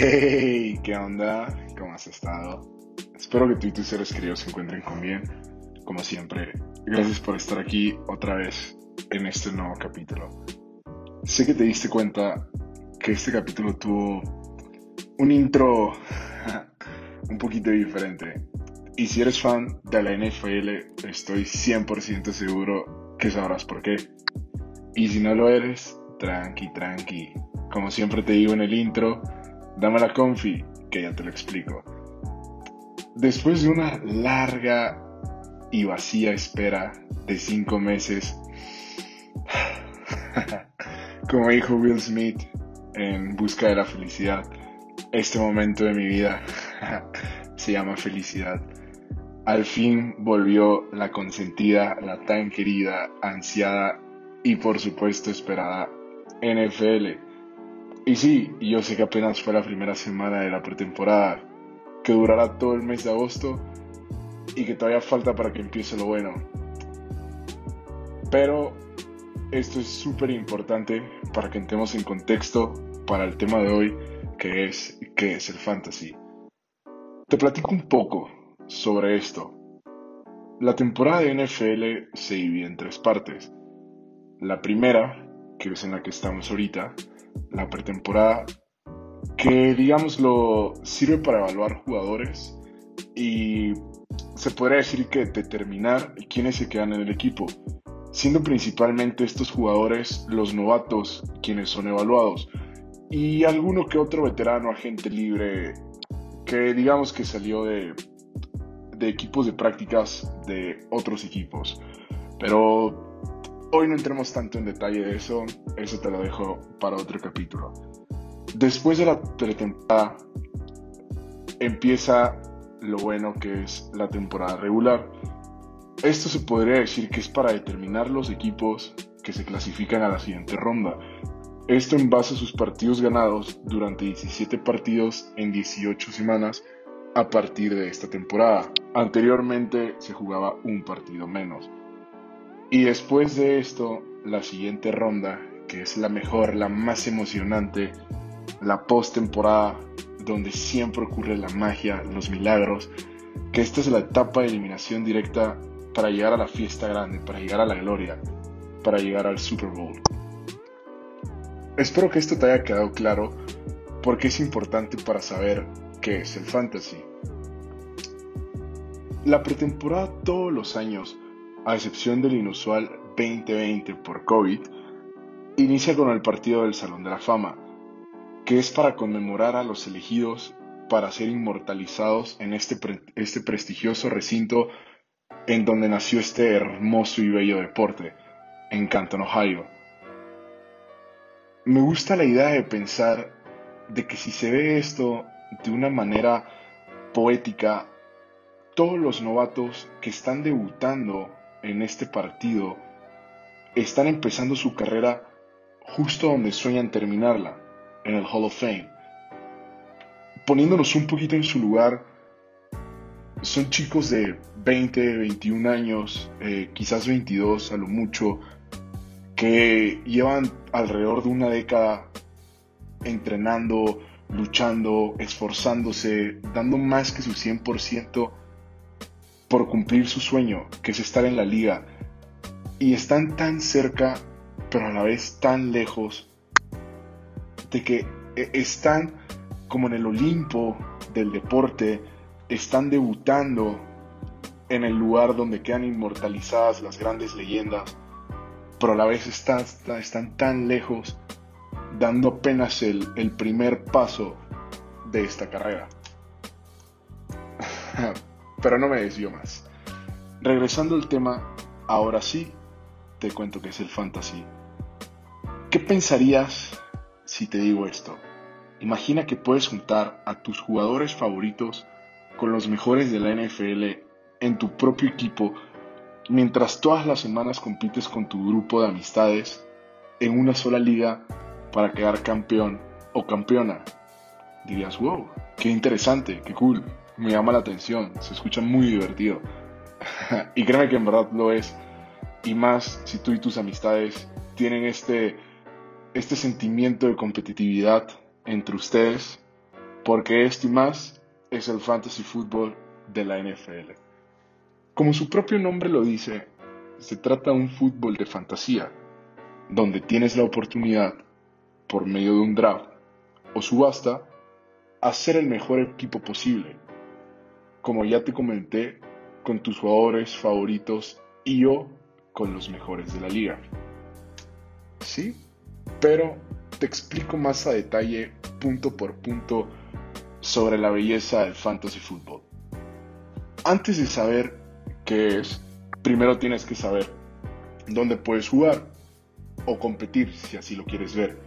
Hey, ¿qué onda? ¿Cómo has estado? Espero que tú y tus seres queridos se encuentren con bien. Como siempre, gracias por estar aquí otra vez en este nuevo capítulo. Sé que te diste cuenta que este capítulo tuvo un intro un poquito diferente. Y si eres fan de la NFL, estoy 100% seguro que sabrás por qué. Y si no lo eres, tranqui, tranqui. Como siempre te digo en el intro, dame la confi, que ya te lo explico. Después de una larga y vacía espera de 5 meses, como dijo Will Smith en Busca de la Felicidad, este momento de mi vida se llama felicidad. Al fin volvió la consentida, la tan querida, ansiada y por supuesto esperada NFL. Y sí, yo sé que apenas fue la primera semana de la pretemporada, que durará todo el mes de agosto y que todavía falta para que empiece lo bueno. Pero esto es súper importante para que entremos en contexto para el tema de hoy, que es es el fantasy. Te platico un poco sobre esto. La temporada de NFL se divide en tres partes. La primera, que es en la que estamos ahorita, la pretemporada, que digámoslo sirve para evaluar jugadores y se podría decir que determinar quiénes se quedan en el equipo, siendo principalmente estos jugadores los novatos quienes son evaluados y alguno que otro veterano agente libre que digamos que salió de, de equipos de prácticas de otros equipos. Pero Hoy no entremos tanto en detalle de eso, eso te lo dejo para otro capítulo. Después de la pretemporada empieza lo bueno que es la temporada regular. Esto se podría decir que es para determinar los equipos que se clasifican a la siguiente ronda. Esto en base a sus partidos ganados durante 17 partidos en 18 semanas a partir de esta temporada. Anteriormente se jugaba un partido menos. Y después de esto, la siguiente ronda, que es la mejor, la más emocionante, la post-temporada, donde siempre ocurre la magia, los milagros, que esta es la etapa de eliminación directa para llegar a la fiesta grande, para llegar a la gloria, para llegar al Super Bowl. Espero que esto te haya quedado claro porque es importante para saber qué es el fantasy. La pretemporada todos los años a excepción del inusual 2020 por COVID, inicia con el partido del Salón de la Fama, que es para conmemorar a los elegidos para ser inmortalizados en este, este prestigioso recinto en donde nació este hermoso y bello deporte, en Canton, Ohio. Me gusta la idea de pensar de que si se ve esto de una manera poética, todos los novatos que están debutando en este partido están empezando su carrera justo donde sueñan terminarla, en el Hall of Fame. Poniéndonos un poquito en su lugar, son chicos de 20, 21 años, eh, quizás 22 a lo mucho, que llevan alrededor de una década entrenando, luchando, esforzándose, dando más que su 100% por cumplir su sueño, que es estar en la liga. Y están tan cerca, pero a la vez tan lejos, de que e, están como en el Olimpo del deporte, están debutando en el lugar donde quedan inmortalizadas las grandes leyendas, pero a la vez están, están tan lejos, dando apenas el, el primer paso de esta carrera. Pero no me desvío más. Regresando al tema, ahora sí te cuento que es el fantasy. ¿Qué pensarías si te digo esto? Imagina que puedes juntar a tus jugadores favoritos con los mejores de la NFL en tu propio equipo mientras todas las semanas compites con tu grupo de amistades en una sola liga para quedar campeón o campeona. Dirías, wow, qué interesante, qué cool me llama la atención, se escucha muy divertido. y créeme que en verdad lo es. Y más si tú y tus amistades tienen este, este sentimiento de competitividad entre ustedes, porque esto y más es el fantasy fútbol de la NFL. Como su propio nombre lo dice, se trata de un fútbol de fantasía, donde tienes la oportunidad, por medio de un draft o subasta, hacer el mejor equipo posible. Como ya te comenté, con tus jugadores favoritos y yo con los mejores de la liga. ¿Sí? Pero te explico más a detalle, punto por punto, sobre la belleza del fantasy fútbol. Antes de saber qué es, primero tienes que saber dónde puedes jugar o competir, si así lo quieres ver.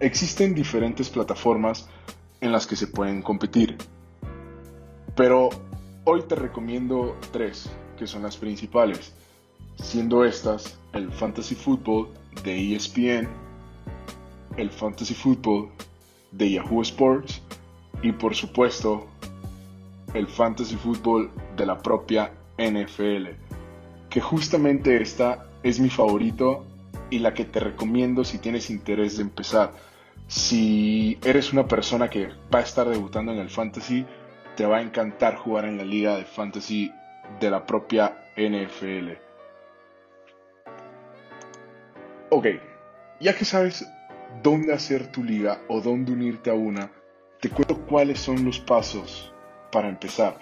Existen diferentes plataformas en las que se pueden competir, pero hoy te recomiendo tres, que son las principales, siendo estas el Fantasy Football de ESPN, el Fantasy Football de Yahoo Sports y por supuesto el Fantasy Football de la propia NFL, que justamente esta es mi favorito y la que te recomiendo si tienes interés de empezar. Si eres una persona que va a estar debutando en el fantasy, te va a encantar jugar en la liga de fantasy de la propia NFL. Ok, ya que sabes dónde hacer tu liga o dónde unirte a una, te cuento cuáles son los pasos para empezar.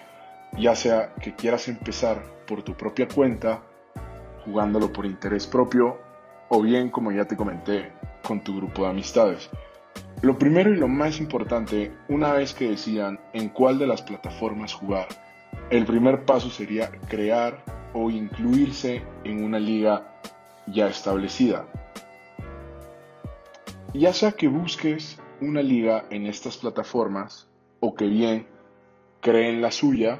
Ya sea que quieras empezar por tu propia cuenta, jugándolo por interés propio, o bien, como ya te comenté, con tu grupo de amistades. Lo primero y lo más importante, una vez que decidan en cuál de las plataformas jugar, el primer paso sería crear o incluirse en una liga ya establecida. Ya sea que busques una liga en estas plataformas o que bien creen la suya,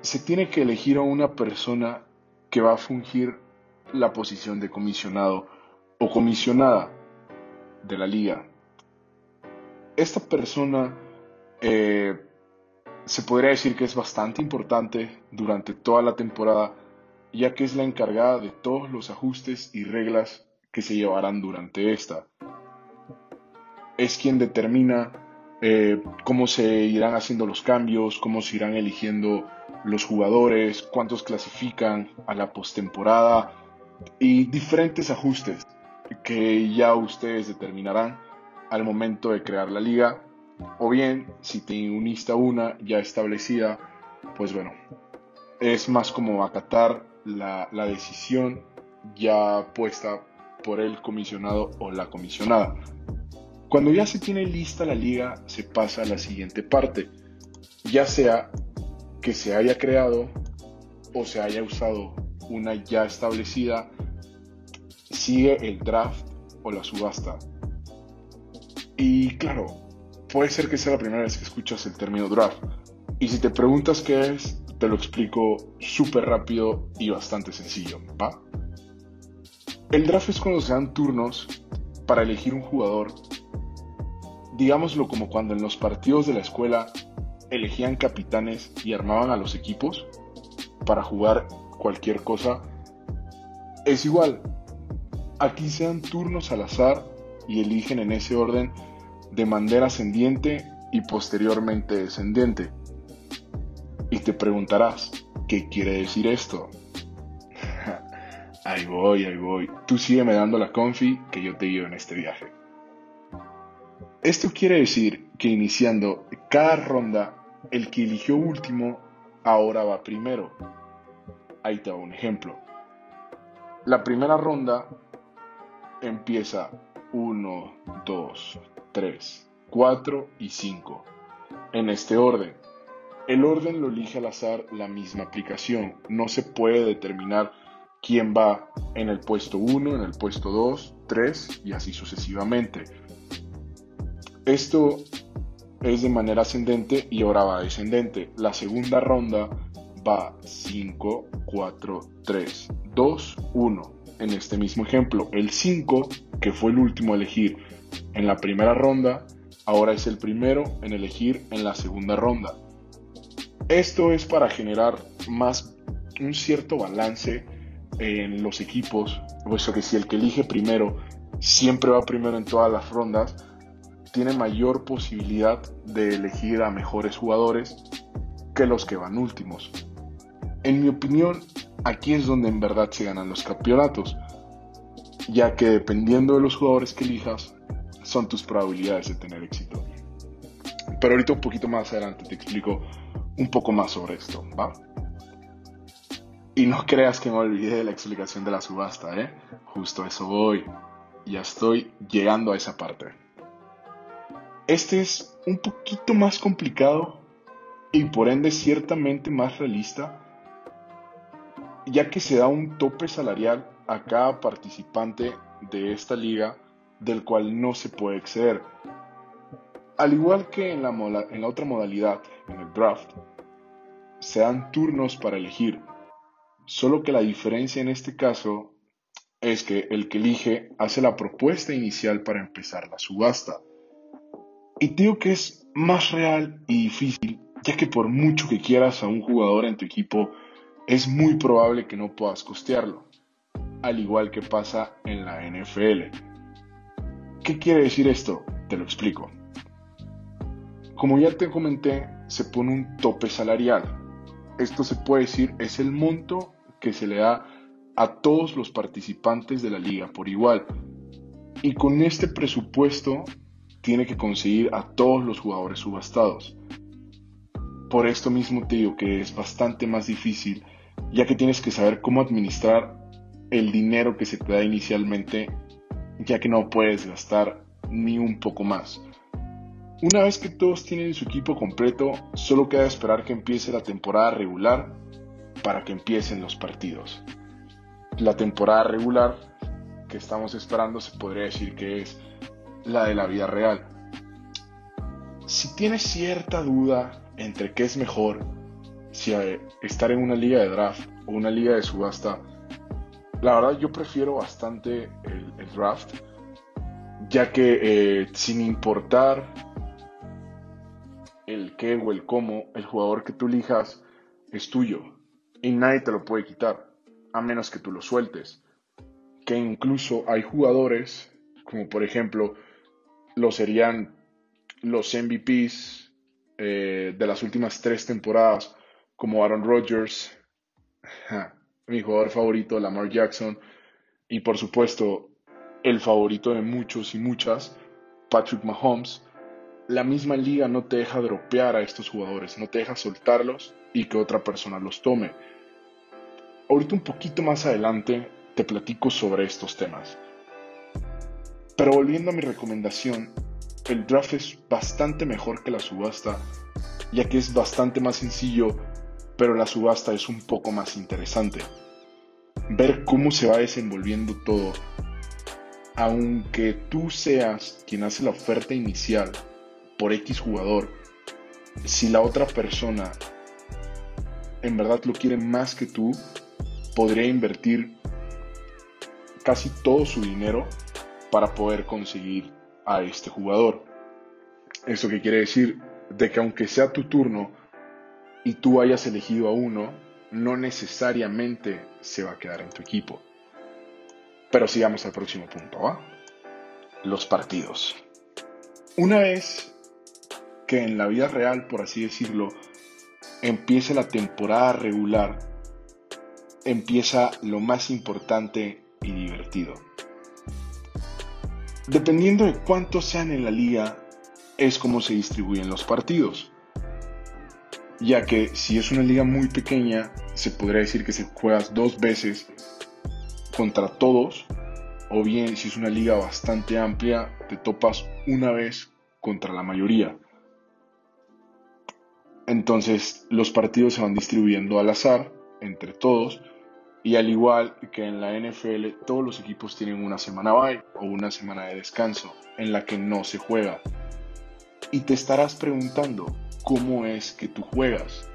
se tiene que elegir a una persona que va a fungir la posición de comisionado o comisionada de la liga. Esta persona eh, se podría decir que es bastante importante durante toda la temporada, ya que es la encargada de todos los ajustes y reglas que se llevarán durante esta. Es quien determina eh, cómo se irán haciendo los cambios, cómo se irán eligiendo los jugadores, cuántos clasifican a la postemporada y diferentes ajustes que ya ustedes determinarán al momento de crear la liga. O bien si te uniste a una ya establecida pues bueno es más como acatar la, la decisión ya puesta por el comisionado o la comisionada. Cuando ya se tiene lista la liga, se pasa a la siguiente parte, ya sea que se haya creado o se haya usado una ya establecida, sigue el draft o la subasta. Y claro, puede ser que sea la primera vez que escuchas el término draft. Y si te preguntas qué es, te lo explico súper rápido y bastante sencillo, ¿va? El draft es cuando se dan turnos para elegir un jugador digámoslo como cuando en los partidos de la escuela elegían capitanes y armaban a los equipos para jugar cualquier cosa, es igual. Aquí se dan turnos al azar y eligen en ese orden de manera ascendiente y posteriormente descendiente. Y te preguntarás, ¿qué quiere decir esto? ahí voy, ahí voy. Tú sígueme dando la confi que yo te llevo en este viaje. Esto quiere decir que iniciando cada ronda, el que eligió último ahora va primero. Ahí te hago un ejemplo. La primera ronda empieza 1, 2, 3, 4 y 5. En este orden. El orden lo elige al azar la misma aplicación. No se puede determinar quién va en el puesto 1, en el puesto 2, 3 y así sucesivamente. Esto es de manera ascendente y ahora va descendente. La segunda ronda va 5, 4, 3, 2, 1. En este mismo ejemplo, el 5, que fue el último a elegir en la primera ronda, ahora es el primero en elegir en la segunda ronda. Esto es para generar más un cierto balance en los equipos, puesto que si el que elige primero siempre va primero en todas las rondas, tiene mayor posibilidad de elegir a mejores jugadores que los que van últimos. En mi opinión, aquí es donde en verdad se ganan los campeonatos, ya que dependiendo de los jugadores que elijas, son tus probabilidades de tener éxito. Pero ahorita un poquito más adelante te explico un poco más sobre esto, ¿va? Y no creas que me olvidé de la explicación de la subasta, ¿eh? Justo a eso voy. Ya estoy llegando a esa parte. Este es un poquito más complicado y por ende ciertamente más realista, ya que se da un tope salarial a cada participante de esta liga del cual no se puede exceder. Al igual que en la, en la otra modalidad, en el draft, se dan turnos para elegir, solo que la diferencia en este caso es que el que elige hace la propuesta inicial para empezar la subasta. Y digo que es más real y difícil, ya que por mucho que quieras a un jugador en tu equipo, es muy probable que no puedas costearlo, al igual que pasa en la NFL. ¿Qué quiere decir esto? Te lo explico. Como ya te comenté, se pone un tope salarial. Esto se puede decir es el monto que se le da a todos los participantes de la liga por igual. Y con este presupuesto tiene que conseguir a todos los jugadores subastados. Por esto mismo te digo que es bastante más difícil, ya que tienes que saber cómo administrar el dinero que se te da inicialmente, ya que no puedes gastar ni un poco más. Una vez que todos tienen su equipo completo, solo queda esperar que empiece la temporada regular para que empiecen los partidos. La temporada regular que estamos esperando se podría decir que es la de la vida real. Si tienes cierta duda entre qué es mejor, si estar en una liga de draft o una liga de subasta, la verdad yo prefiero bastante el, draft, ya que eh, sin importar el qué o el cómo, el jugador que tú elijas es tuyo y nadie te lo puede quitar, a menos que tú lo sueltes. Que incluso hay jugadores, como por ejemplo, lo serían los MVPs eh, de las últimas tres temporadas, como Aaron Rodgers, mi jugador favorito, Lamar Jackson, y por supuesto, el favorito de muchos y muchas, Patrick Mahomes. La misma liga no te deja dropear a estos jugadores, no te deja soltarlos y que otra persona los tome. Ahorita un poquito más adelante te platico sobre estos temas. Pero volviendo a mi recomendación, el draft es bastante mejor que la subasta, ya que es bastante más sencillo, pero la subasta es un poco más interesante. Ver cómo se va desenvolviendo todo, aunque tú seas quien hace la oferta inicial por X jugador, si la otra persona en verdad lo quiere más que tú, podría invertir casi todo su dinero para poder conseguir a este jugador. ¿Esto qué quiere decir? De que aunque sea tu turno y tú hayas elegido a uno, no necesariamente se va a quedar en tu equipo. Pero sigamos al próximo punto, ¿va? Los partidos. Una vez que en la vida real, por así decirlo, empiece la temporada regular, empieza lo más importante y divertido. Dependiendo de cuántos sean en la liga, es como se distribuyen los partidos. Ya que si es una liga muy pequeña, se podría decir que se juegas dos veces contra todos, o bien si es una liga bastante amplia, te topas una vez contra la mayoría. Entonces los partidos se van distribuyendo al azar entre todos y al igual que en la NFL, todos los equipos tienen una semana bye o una semana de descanso en la que no se juega. Y te estarás preguntando, ¿cómo es que tú juegas?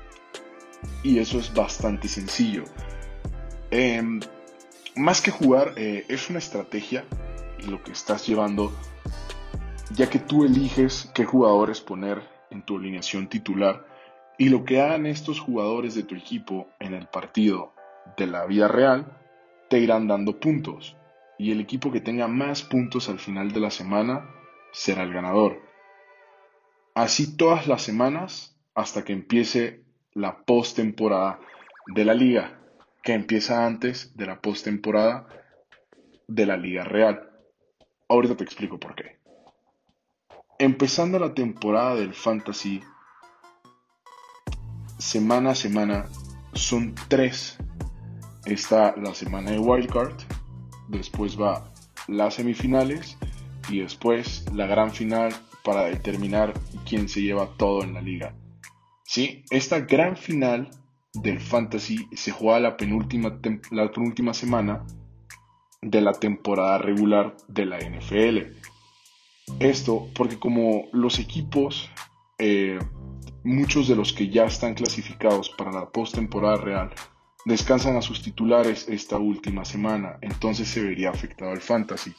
Y eso es bastante sencillo. Em, más que jugar, eh, es una estrategia lo que estás llevando, ya que tú eliges qué jugadores poner en tu alineación titular y lo que hagan estos jugadores de tu equipo en el partido de la vida real te irán dando puntos y el equipo que tenga más puntos al final de la semana será el ganador. Así todas las semanas hasta que empiece la postemporada de la liga, que empieza antes de la postemporada de la liga real. Ahorita te explico por qué. Empezando la temporada del fantasy, semana a semana, son tres. Está la semana de wildcard, después va las semifinales y después la gran final para determinar quién se lleva todo en la liga. Sí, esta gran final del fantasy se juega la penúltima, la penúltima semana de la temporada regular de la NFL. Esto porque como los equipos, eh, muchos de los que ya están clasificados para la postemporada real, descansan a sus titulares esta última semana, entonces se vería afectado el fantasy.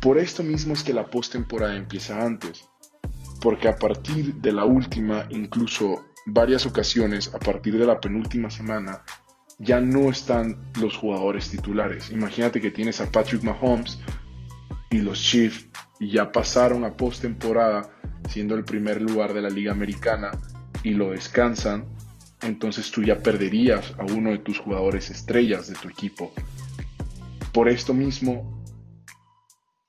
Por esto mismo es que la postemporada empieza antes, porque a partir de la última, incluso varias ocasiones, a partir de la penúltima semana, ya no están los jugadores titulares. Imagínate que tienes a Patrick Mahomes y los Chiefs ya pasaron a postemporada siendo el primer lugar de la liga americana y lo descansan, entonces tú ya perderías a uno de tus jugadores estrellas de tu equipo. Por esto mismo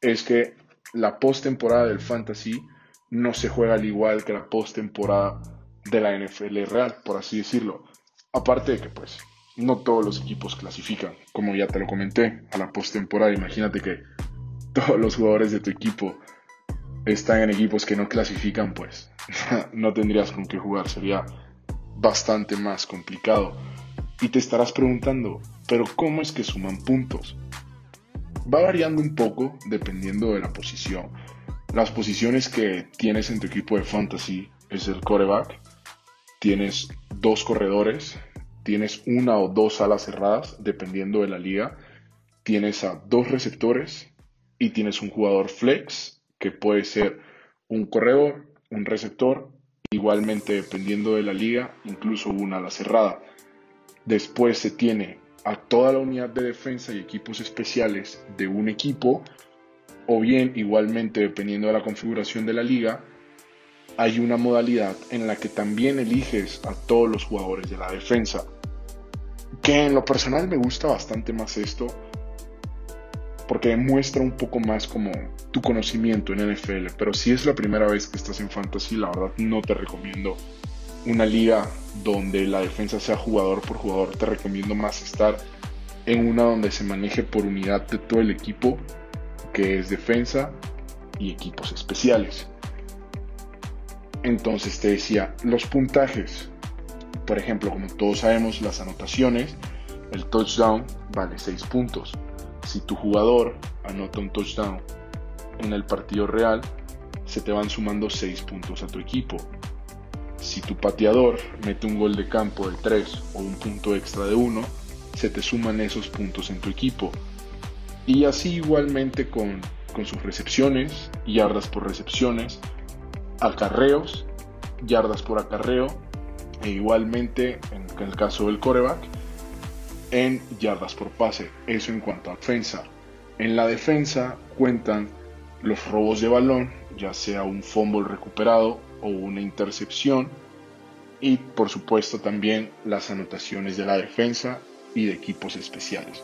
es que la postemporada del fantasy no se juega al igual que la postemporada de la NFL real, por así decirlo. Aparte de que pues no todos los equipos clasifican, como ya te lo comenté, a la postemporada. Imagínate que todos los jugadores de tu equipo están en equipos que no clasifican, pues no tendrías con qué jugar, sería bastante más complicado. Y te estarás preguntando, pero ¿cómo es que suman puntos? Va variando un poco dependiendo de la posición. Las posiciones que tienes en tu equipo de fantasy es el coreback, tienes dos corredores, tienes una o dos alas cerradas, dependiendo de la liga, tienes a dos receptores y tienes un jugador flex, que puede ser un corredor, un receptor, igualmente dependiendo de la liga, incluso una ala cerrada. Después se tiene a toda la unidad de defensa y equipos especiales de un equipo, o bien igualmente dependiendo de la configuración de la liga, hay una modalidad en la que también eliges a todos los jugadores de la defensa. Que en lo personal me gusta bastante más esto porque demuestra un poco más como tu conocimiento en NFL. Pero si es la primera vez que estás en fantasy, la verdad no te recomiendo una liga donde la defensa sea jugador por jugador. Te recomiendo más estar en una donde se maneje por unidad de todo el equipo, que es defensa y equipos especiales. Entonces te decía, los puntajes. Por ejemplo, como todos sabemos, las anotaciones, el touchdown vale 6 puntos. Si tu jugador anota un touchdown en el partido real, se te van sumando 6 puntos a tu equipo. Si tu pateador mete un gol de campo de 3 o un punto extra de 1, se te suman esos puntos en tu equipo. Y así igualmente con, con sus recepciones, yardas por recepciones, acarreos, yardas por acarreo, e igualmente en el caso del coreback, en yardas por pase. Eso en cuanto a defensa. En la defensa cuentan los robos de balón, ya sea un fumble recuperado o una intercepción. Y por supuesto también las anotaciones de la defensa y de equipos especiales.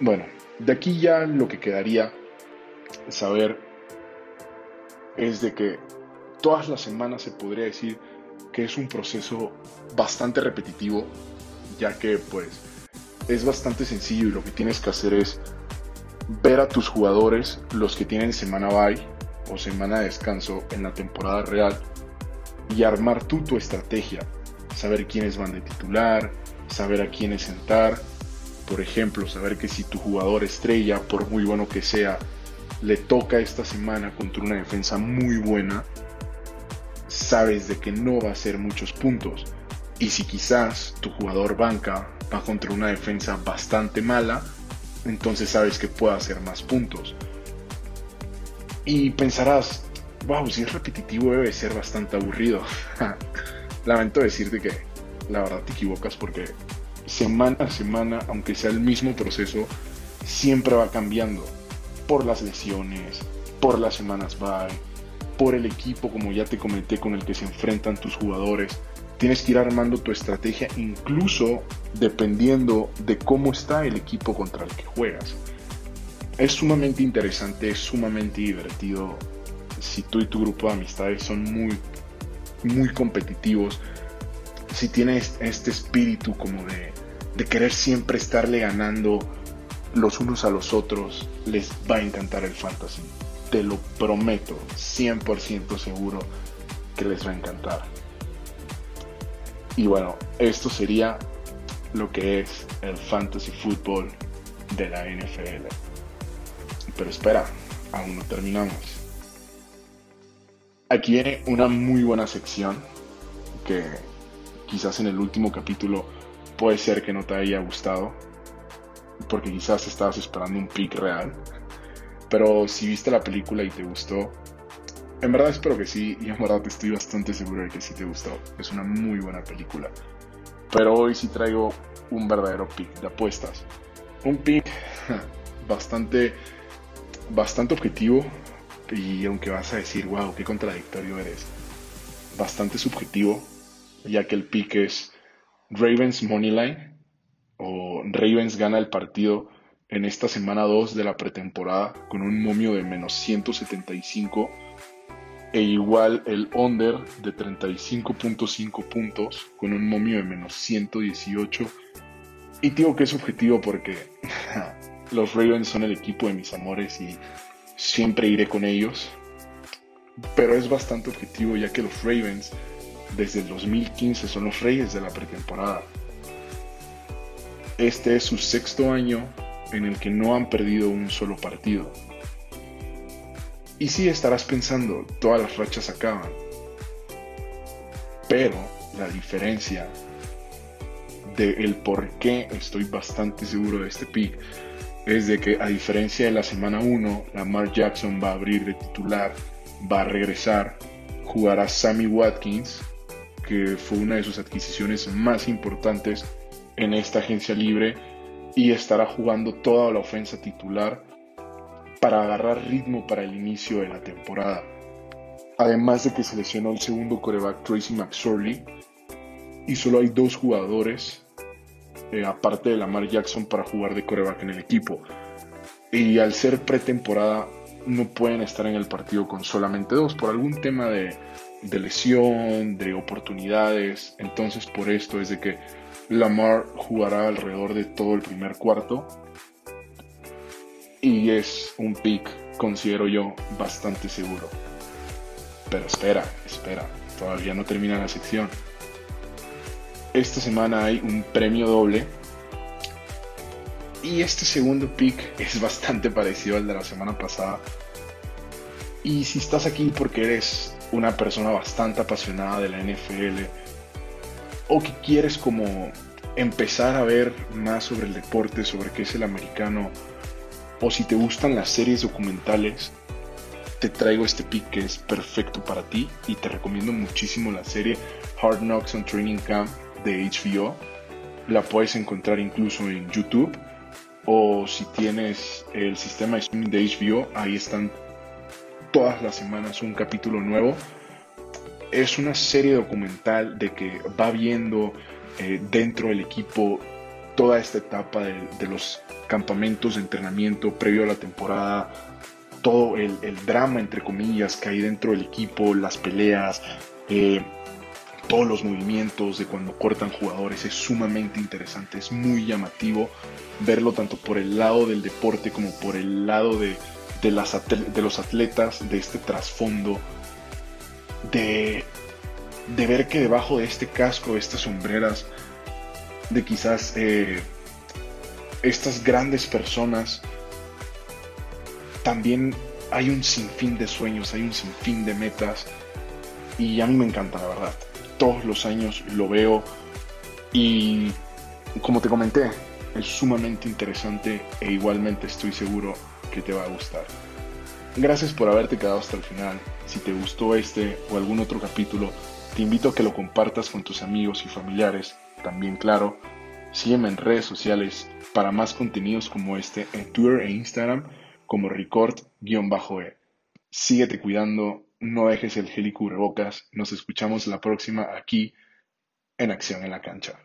Bueno, de aquí ya lo que quedaría saber es de que todas las semanas se podría decir que es un proceso bastante repetitivo, ya que pues es bastante sencillo y lo que tienes que hacer es ver a tus jugadores, los que tienen semana bye o semana de descanso en la temporada real, y armar tú tu estrategia, saber quiénes van de titular, saber a quiénes sentar, por ejemplo, saber que si tu jugador estrella, por muy bueno que sea, le toca esta semana contra una defensa muy buena, sabes de que no va a ser muchos puntos. Y si quizás tu jugador banca va contra una defensa bastante mala, entonces sabes que puede hacer más puntos. Y pensarás, wow, si es repetitivo debe ser bastante aburrido. Lamento decirte que la verdad te equivocas porque semana a semana, aunque sea el mismo proceso, siempre va cambiando por las lesiones, por las semanas bye, por el equipo, como ya te comenté, con el que se enfrentan tus jugadores. Tienes que ir armando tu estrategia incluso dependiendo de cómo está el equipo contra el que juegas. Es sumamente interesante, es sumamente divertido. Si tú y tu grupo de amistades son muy, muy competitivos, si tienes este espíritu como de, de querer siempre estarle ganando los unos a los otros, les va a encantar el fantasy te lo prometo, 100% seguro que les va a encantar. Y bueno, esto sería lo que es el fantasy football de la NFL. Pero espera, aún no terminamos. Aquí viene una muy buena sección que quizás en el último capítulo puede ser que no te haya gustado, porque quizás estabas esperando un pick real. Pero si viste la película y te gustó, en verdad espero que sí, y en verdad estoy bastante seguro de que sí te gustó. Es una muy buena película. Pero hoy sí traigo un verdadero pick de apuestas. Un pick bastante, bastante objetivo, y aunque vas a decir, wow, qué contradictorio eres, bastante subjetivo, ya que el pick es Ravens Moneyline o Ravens gana el partido en esta semana 2 de la pretemporada con un momio de menos 175 e igual el under de 35.5 puntos con un momio de menos 118 y digo que es objetivo porque los Ravens son el equipo de mis amores y siempre iré con ellos pero es bastante objetivo ya que los Ravens desde el 2015 son los reyes de la pretemporada este es su sexto año en el que no han perdido un solo partido. Y sí estarás pensando, todas las rachas acaban. Pero la diferencia de el por qué estoy bastante seguro de este pick es de que a diferencia de la semana 1, Lamar Jackson va a abrir de titular, va a regresar, jugará Sammy Watkins, que fue una de sus adquisiciones más importantes en esta agencia libre y estará jugando toda la ofensa titular para agarrar ritmo para el inicio de la temporada. Además de que se lesionó el segundo coreback Tracy McSorley y solo hay dos jugadores eh, aparte de Lamar Jackson para jugar de coreback en el equipo. Y al ser pretemporada no pueden estar en el partido con solamente dos por algún tema de, de lesión, de oportunidades. Entonces por esto es de que Lamar jugará alrededor de todo el primer cuarto. Y es un pick, considero yo, bastante seguro. Pero espera, espera, todavía no termina la sección. Esta semana hay un premio doble. Y este segundo pick es bastante parecido al de la semana pasada. Y si estás aquí porque eres una persona bastante apasionada de la NFL, o que quieres como empezar a ver más sobre el deporte, sobre qué es el americano, o si te gustan las series documentales, te traigo este pick que es perfecto para ti y te recomiendo muchísimo la serie Hard Knocks on Training Camp de HBO. La puedes encontrar incluso en YouTube o si tienes el sistema de streaming de HBO, ahí están todas las semanas un capítulo nuevo es una serie documental de que va viendo eh, dentro del equipo toda esta etapa de, los campamentos de entrenamiento previo a la temporada, todo el, drama, entre comillas, que hay dentro del equipo, las peleas, eh, todos los movimientos de cuando cortan jugadores, es sumamente interesante, es muy llamativo verlo tanto por el lado del deporte como por el lado de, de los atletas, de este trasfondo de, ver que debajo de este casco, de estas sombreras, de quizás eh, estas grandes personas, también hay un sinfín de sueños, hay un sinfín de metas y a mí me encanta la verdad. Todos los años lo veo y como te comenté, es sumamente interesante e igualmente estoy seguro que te va a gustar. Gracias por haberte quedado hasta el final. Si te gustó este o algún otro capítulo, te invito a que lo compartas con tus amigos y familiares. También, claro, sígueme en redes sociales para más contenidos como este en Twitter e Instagram como record-e. Síguete cuidando no dejes el gel. Nos escuchamos la próxima aquí en Acción en la Cancha.